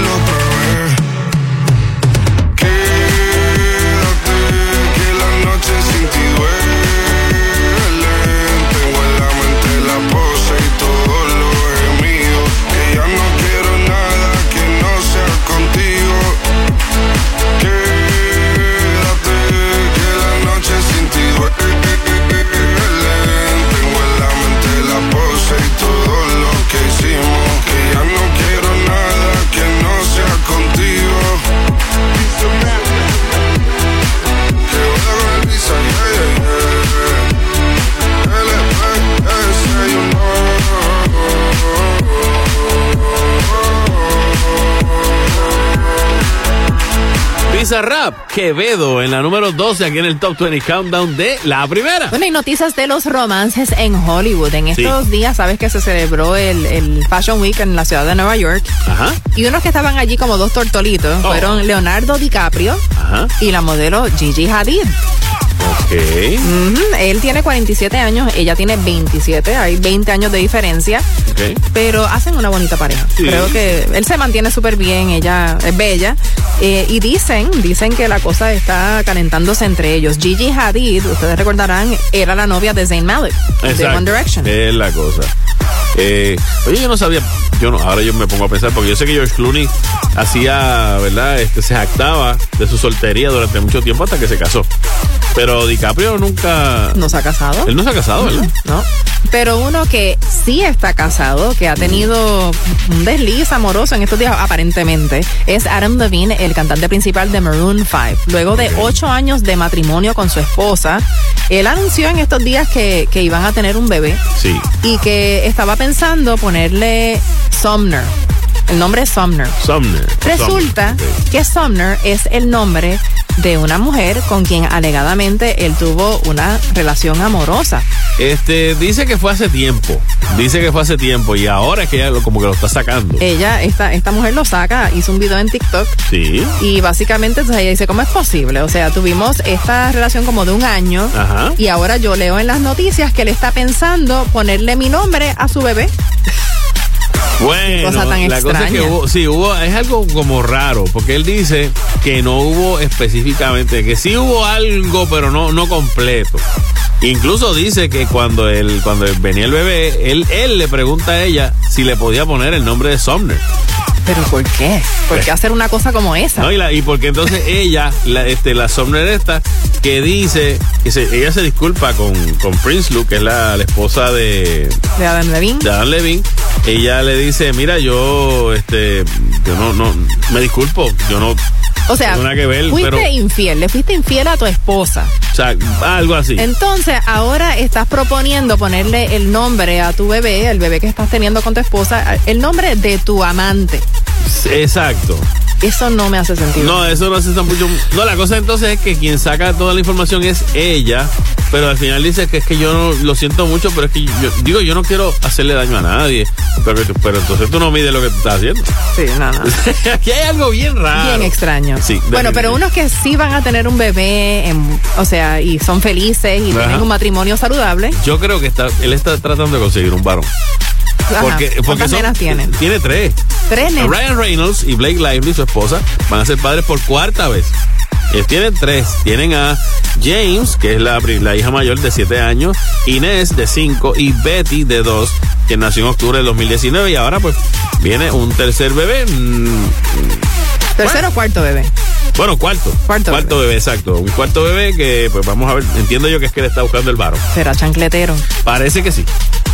Bizarrap, Quevedo en la número 12 aquí en el Top 20 Countdown de la primera. Bueno, y noticias de los romances en Hollywood. En Sí. estos días, sabes que se celebró el, el Fashion Week en la ciudad de Nueva York. Ajá. Y unos que estaban allí como dos tortolitos Oh. fueron Leonardo DiCaprio Ajá. y la modelo Gigi Hadid. Él tiene 47 años, ella tiene 27, hay 20 años de diferencia, pero hacen una bonita pareja. Sí. Creo que él se mantiene súper bien, ella es bella. eh, y dicen, dicen que la cosa está calentándose entre ellos. Gigi Hadid, ustedes recordarán, era la novia de Zayn Malik, de. One Direction. Es la cosa. Eh, oye, yo no sabía, yo no, ahora yo me pongo a pensar, porque yo sé que George Clooney hacía, ¿verdad? Este, se jactaba de su soltería durante mucho tiempo hasta que se casó. Pero DiCaprio nunca. ¿No se ha casado? Él no se ha casado, ¿verdad? No. Pero uno que sí está casado, que ha tenido un desliz amoroso en estos días, aparentemente, es Adam Levine, el cantante principal de Maroon 5. Luego de ocho años de matrimonio con su esposa, él anunció en estos días que, que iban a tener un bebé Sí. y que estaba pensando ponerle Sumner. El nombre es Sumner. Sumner. Resulta Sumner, que Sumner es el nombre de una mujer con quien alegadamente él tuvo una relación amorosa. Este, dice que fue hace tiempo. Dice que fue hace tiempo y ahora es que ella lo- como que lo está sacando. Ella, esta, esta mujer lo saca, hizo un video en TikTok Sí. y básicamente entonces ella dice, ¿cómo es posible? O sea, tuvimos esta relación como de un año Ajá. y ahora yo leo en las noticias que él está pensando ponerle mi nombre a su bebé. Bueno, cosa tan la cosa es que hubo, sí, hubo, es algo como raro, porque él dice que no hubo específicamente, que sí hubo algo, pero no, no completo. Incluso dice que cuando él, cuando venía el bebé, él, él le pregunta a ella si le podía poner el nombre de Sumner. ¿Pero por qué? ¿Por qué hacer una cosa como esa? No, y, la- y porque entonces ella, la, este, la Sumner esta, que dice, que se- ella se disculpa con, con Prince Luke, que es la, la esposa de, De Adam Levine. de Adam Levine, ella le dice, mira, yo, este, yo no, no, me disculpo, yo no, O sea, que ver, fuiste pero, infiel, le fuiste infiel a tu esposa. o sea, algo así. Entonces, ahora estás proponiendo ponerle el nombre a tu bebé, el bebé que estás teniendo con tu esposa, el nombre de tu amante. Exacto. Eso no me hace sentido. No, eso no hace mucho. No, la cosa entonces es que quien saca toda la información es ella, pero al final dice que es que yo no lo siento mucho, pero es que yo digo, yo no quiero hacerle daño a nadie. Pero, pero entonces tú no mides lo que tú estás haciendo. Sí, no, no. Aquí hay algo bien raro. Bien extraño. Sí, bueno, pero unos que sí van a tener un bebé, en- o sea, y son felices y Ajá. tienen un matrimonio saludable. Yo creo que está, él está tratando de conseguir un varón. Ajá. Porque, porque ¿Cuántas son- nenas tienen? Tiene tres. Tres nenas. Ryan Reynolds y Blake Lively, su esposa, van a ser padres por cuarta vez. Ellos tienen tres. Tienen a James, que es la, la hija mayor de siete años, Inés de cinco y Betty de dos, que nació en octubre del 2019 y ahora pues viene un tercer bebé. mm, Tercero o cuarto bebé. Bueno, cuarto. Cuarto bebé. exacto. Un cuarto bebé que pues vamos a ver, entiendo yo que es que le está buscando el varo. Será chancletero. Parece que sí.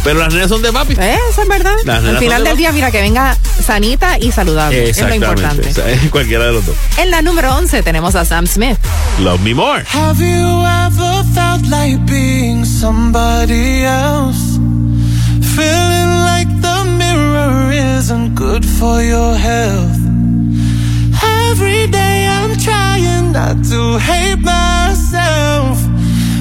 Pero las nenas son de papi. Eh, Eso es verdad. Al final de del día, mira, que venga sanita y saludable. Es lo importante. O sea, cualquiera de los dos. En la número 11 tenemos a Sam Smith. Love me more. Have you ever felt like being somebody else? Feeling like the mirror isn't good for your health. Every day I'm trying not to hate myself.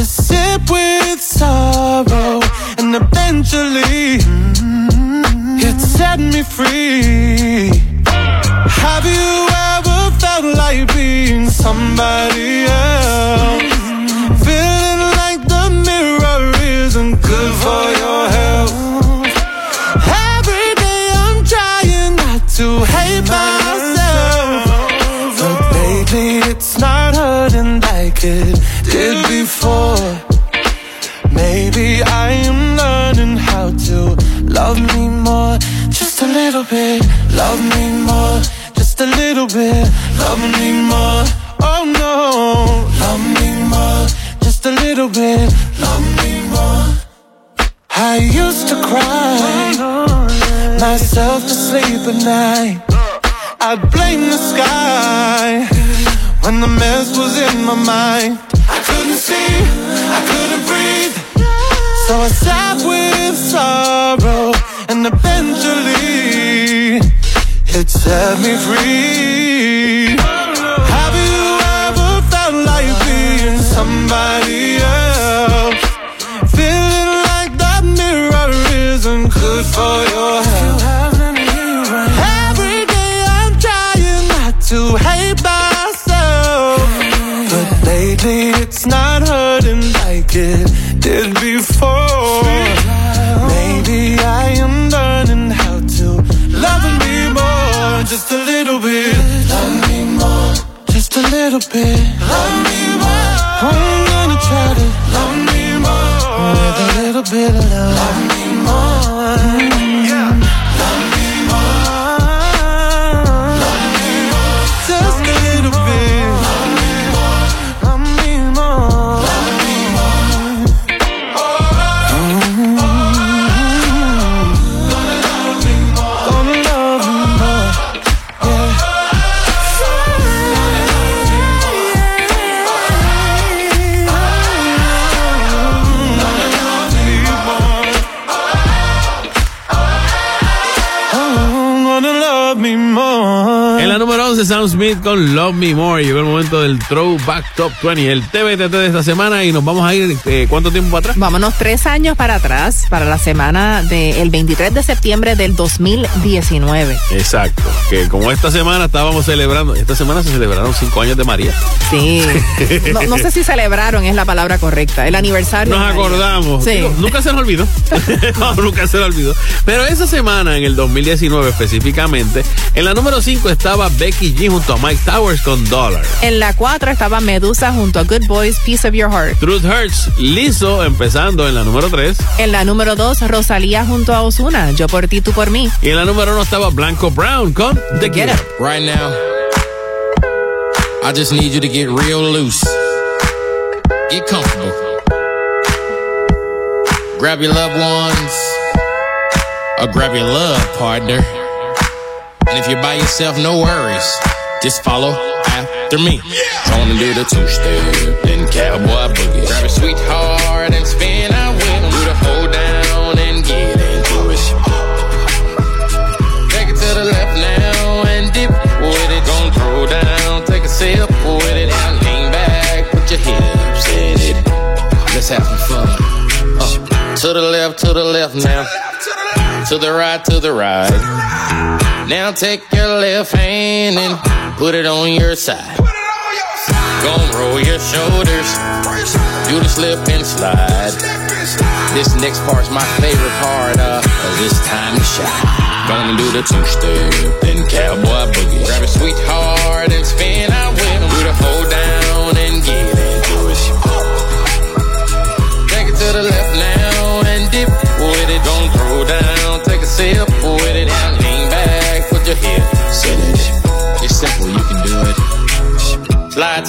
to sip with sorrow, and eventually mm, it set me free. Have you ever felt like being somebody else? Bit, love me more. Just a little bit, love me more. Oh no, love me more. Just a little bit, love me more. I used to cry myself to sleep at night. I'd blame the sky when the mess was in my mind. I couldn't see, I couldn't breathe. So I sat with sorrow, and eventually it set me free. Have you ever felt like being somebody else? Feeling like that mirror isn't good for your health. Every day I'm trying not to hate myself. But lately it's not hurting like it little bit. Love me more. I'm gonna try to love me more. With a little bit of love. Love me more. Entonces Sam Smith con Love Me More. Llegó el momento del Throwback Top 20, el TBTT de esta semana y nos vamos a ir, eh, ¿cuánto tiempo atrás? Vámonos tres años para atrás, para la semana del 23 de septiembre del 2019. Exacto, que como esta semana estábamos celebrando, esta semana se celebraron cinco años de María. Sí. No, no sé si celebraron es la palabra correcta. El aniversario. Nos acordamos. Sí. Digo, nunca se nos olvidó. No, nunca se nos olvidó. Pero esa semana, en el 2019 específicamente, en la número 5 estaba Becky G junto a Mike Towers con Dollar. En la 4 estaba Medusa junto a Good Boys, Piece of Your Heart. Truth Hurts, Lizzo empezando en la número 3. En la número 2, Rosalía junto a Osuna, Yo por ti, tú por mí. Y en la número 1 estaba Blanco Brown con The Get Up. Right now, I just need you to get real loose. Get comfortable. Grab your loved ones, or grab your love partner. And if you're by yourself, no worries. Just follow after me. Gonna do the two step, then cowboy boogie. Grab a sweetheart and spin out with 'em. Do the hold down and get into it. Take it to the left now and dip with it. Gon' throw down, take a sip with it. Now lean back, put your hips in it. Let's have some fun. Uh, to the left, to the left now. To the right, to the right. Now take your left hand and put it on your side. Gon' roll your shoulders. Do the slip and slide. This next part's my favorite part uh, of this time to shine. Gonna do the two step, then cowboy boogie. Grab a sweetheart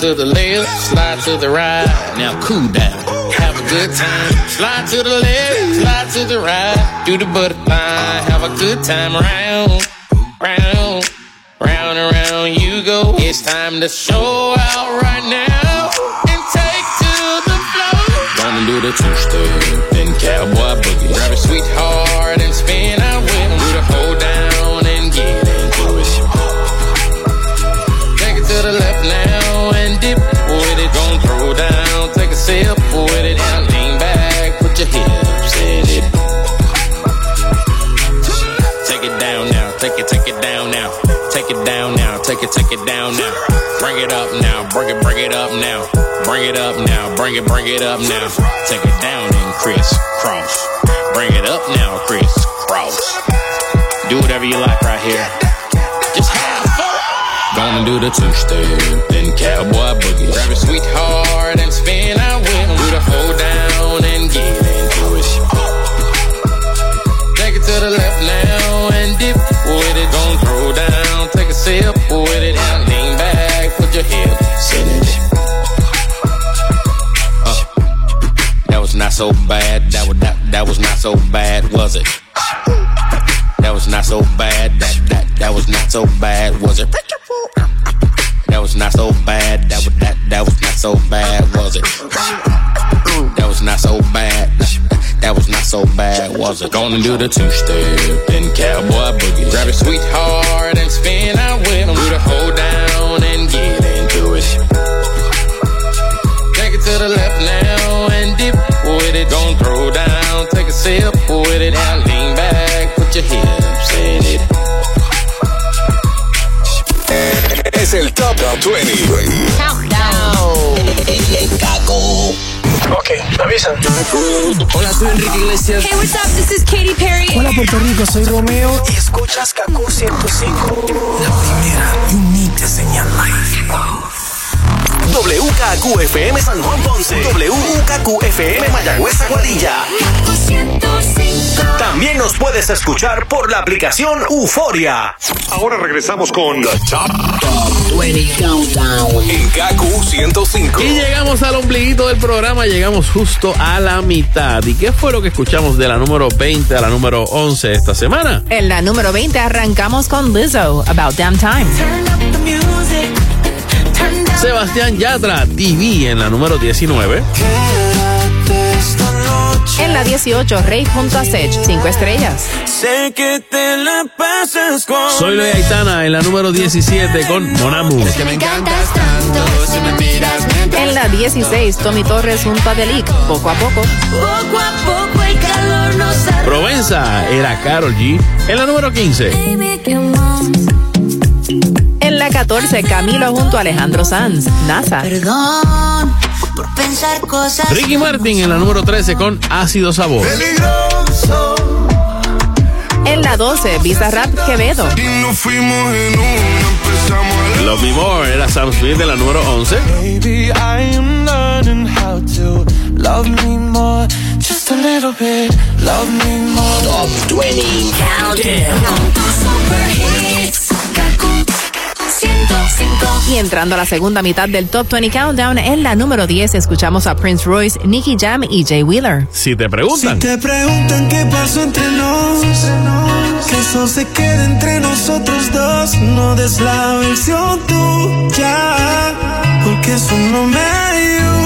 to the left, slide to the right. Now cool down, have a good time. Slide to the left, slide to the right. Do the butterfly, have a good time. Round, round, round and round you go. It's time to show out right now and take to the floor. Gonna do the two step, then cowboy boogie. Grab a sweetheart bring it, up now. Bring it up now, bring it, bring it up now. Take it down and crisscross. Bring it up now, crisscross. Do whatever you like right here. Just have fun. Gonna do the two step, then cowboy boogie. Grab a sweetheart and spin so bad. That was that, that was not so bad, was it? That was not so bad. That that that was not so bad, was it? That was not so bad. That was that that was not so bad, was it? That was not so bad. That was not so bad, was it? Gonna do the two step, then cowboy boogie. Grab your sweetheart and spin out with 'em. Do the hold down and get into it. Take it to the left now it. Don't throw down, take a sip with it. Now lean back, put your hips in it. Es el Top 20. Ok, me avisan. Hola, soy Enrique Iglesias. Hey, what's up? This is Katy Perry. Hola Puerto Rico, soy Romeo y escuchas Kaku 105. La primera y única señal live. WKQFM San Juan Ponce. WKQFM Mayagüez Aguadilla. También nos puedes escuchar por la aplicación Euforia. Ahora regresamos con The Top, 20 Countdown. en KQ 105. Y llegamos al ombliguito del programa, llegamos justo a la mitad. ¿Y qué fue lo que escuchamos de la número 20 a la número 11 esta semana? En la número 20 arrancamos con Lizzo, About Damn Time. Sebastián Yatra, TV en la número 19. En la 18, Rey junto a Sech, 5 estrellas. Sé que te la pasas con Soy Loy Aitana en la número 17 con Monamu. Es que me encantas tanto, si me miras. En la 16, Tommy Torres junto a Delic, poco a poco. Poco a poco el calor nos Provenza era Carol G. En la número 15. Baby, la 14, Camilo junto a Alejandro Sanz, NASA. Perdón por pensar cosas. Ricky Martin en la número 13 con Ácido Sabor. Peligroso. En la 12, Bizarrap Quevedo. Y fuimos en Love Me More era Sam Smith de la número 11. Baby, I am learning how to love me more. Just a little bit, love me more. Top 20 Countdown. Y entrando a la segunda mitad del Top 20 Countdown, en la número 10 escuchamos a Prince Royce, Nicky Jam y Jay Wheeler. Si te preguntan. Si te preguntan qué pasó entre nos, que eso se quede entre nosotros dos. No des la versión tuya, porque eso no me ayuda.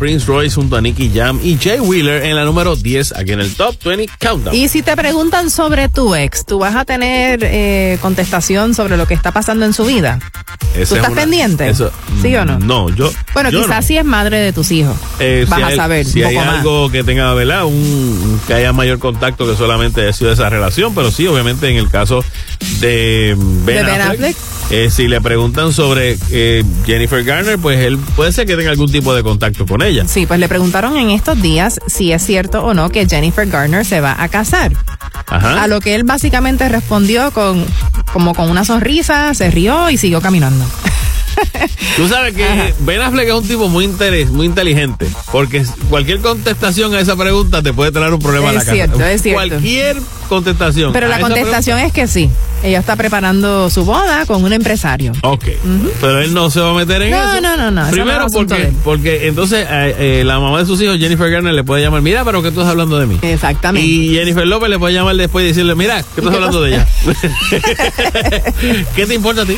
Prince Royce junto a Nicky Jam y Jay Wheeler en la número 10 aquí en el Top 20 Countdown. Y si te preguntan sobre tu ex, ¿tú vas a tener eh, contestación sobre lo que está pasando en su vida? Esa ¿Tú es estás una- pendiente? eso- ¿Sí o no? No, yo. Bueno, yo quizás no. si es madre de tus hijos. Eh, vas si a hay- saber si un hay más. algo que tenga, ¿verdad? Un, que haya mayor contacto que solamente haya sido esa relación, pero sí, obviamente en el caso de Ben, ¿De Ben Affleck? eh, si le preguntan sobre eh, Jennifer Garner, pues él puede ser que tenga algún tipo de contacto con ella. Sí, pues le preguntaron en estos días si es cierto o no que Jennifer Garner se va a casar. Ajá. A lo que él básicamente respondió con como con una sonrisa, se rió y siguió caminando. Tú sabes que Ben Affleck es un tipo muy interes, muy inteligente, porque cualquier contestación a esa pregunta te puede traer un problema a la casa. cierto, es cierto. Cualquier contestación. Pero la contestación es que sí. Ella está preparando su boda con un empresario. Ok, pero él no se va a meter en No, eso. no, no, no, no Primero de porque, porque entonces eh, eh, la mamá de sus hijos, Jennifer Garner, le puede llamar, mira, pero que tú estás hablando de mí. Exactamente. Y Jennifer López le puede llamar después y decirle, mira, que tú estás hablando de ella. ¿Qué te importa a ti?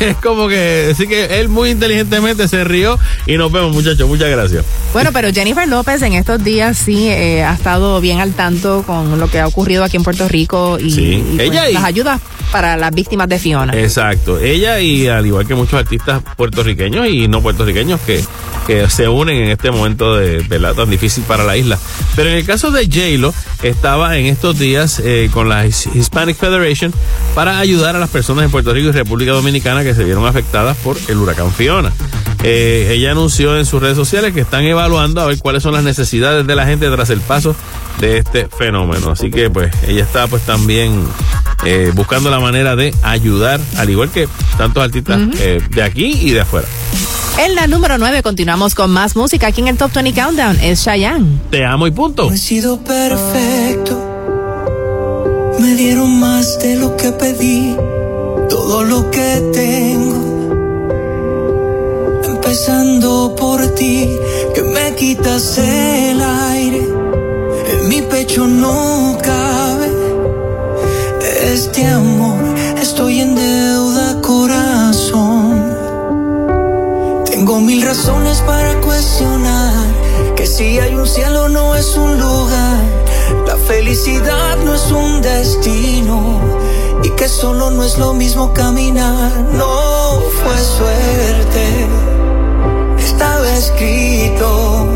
es como que, así que él muy inteligentemente se rió y nos vemos, muchachos. Muchas gracias. Bueno, pero Jennifer López en estos días sí eh, ha estado bien al tanto con lo que ha ocurrido aquí en Puerto Rico y, Sí. y, pues, Ella y- las ayudas para las víctimas de Fiona. Exacto. Ella y al igual que muchos artistas puertorriqueños y no puertorriqueños que, que se unen en este momento de, ¿verdad? tan difícil para la isla. Pero en el caso de J-Lo, estaba en estos días eh, con la His- Hispanic Federation para ayudar a las personas en Puerto Rico y República Dominicana que se vieron afectadas por el huracán Fiona. Eh, ella anunció en sus redes sociales que están evaluando a ver cuáles son las necesidades de la gente tras el paso de este fenómeno. Así que pues ella está pues también eh, buscando la manera de ayudar, al igual que tantos artistas eh, de aquí y de afuera. En la número 9 continuamos con más música aquí en el Top 20 Countdown. Es Cheyenne. Te amo y punto. No he sido perfecto. Me dieron más de lo que pedí. Todo lo que tengo. Empezando por ti, que me quitas el aire. En mi pecho no este amor. Estoy en deuda, corazón. Tengo mil razones para cuestionar que si hay un cielo no es un lugar, la felicidad no es un destino y que solo no es lo mismo caminar, no fue suerte, estaba escrito.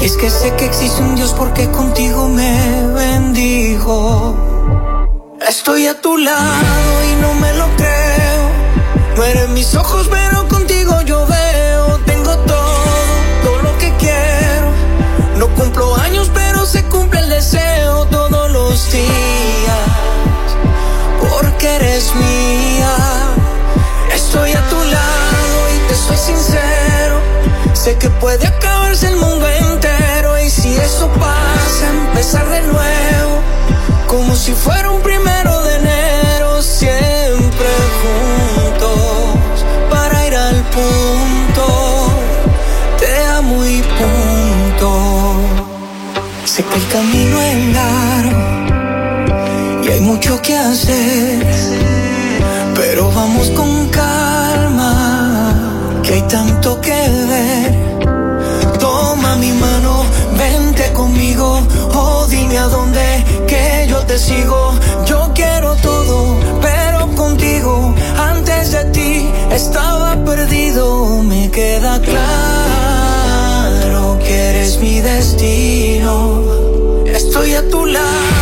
Y es que sé que existe un Dios porque contigo me bendijo. Estoy a tu lado y no me lo creo. No eres mis ojos, pero contigo yo veo. Tengo todo, todo lo que quiero. No cumplo años, pero se cumple el deseo todos los días. Porque eres mía. Estoy a tu lado y te soy sincero. Sé que puede acabarse el mundo entero. Y si eso pasa, empezar de nuevo. Como si fuera un primero el camino es largo y hay mucho que hacer. Pero vamos con calma, que hay tanto que ver. Toma mi mano, vente conmigo, o dime a dónde que yo te sigo. Yo quiero todo, pero contigo, antes de ti estaba perdido. Me queda claro que eres mi destino. A tu lado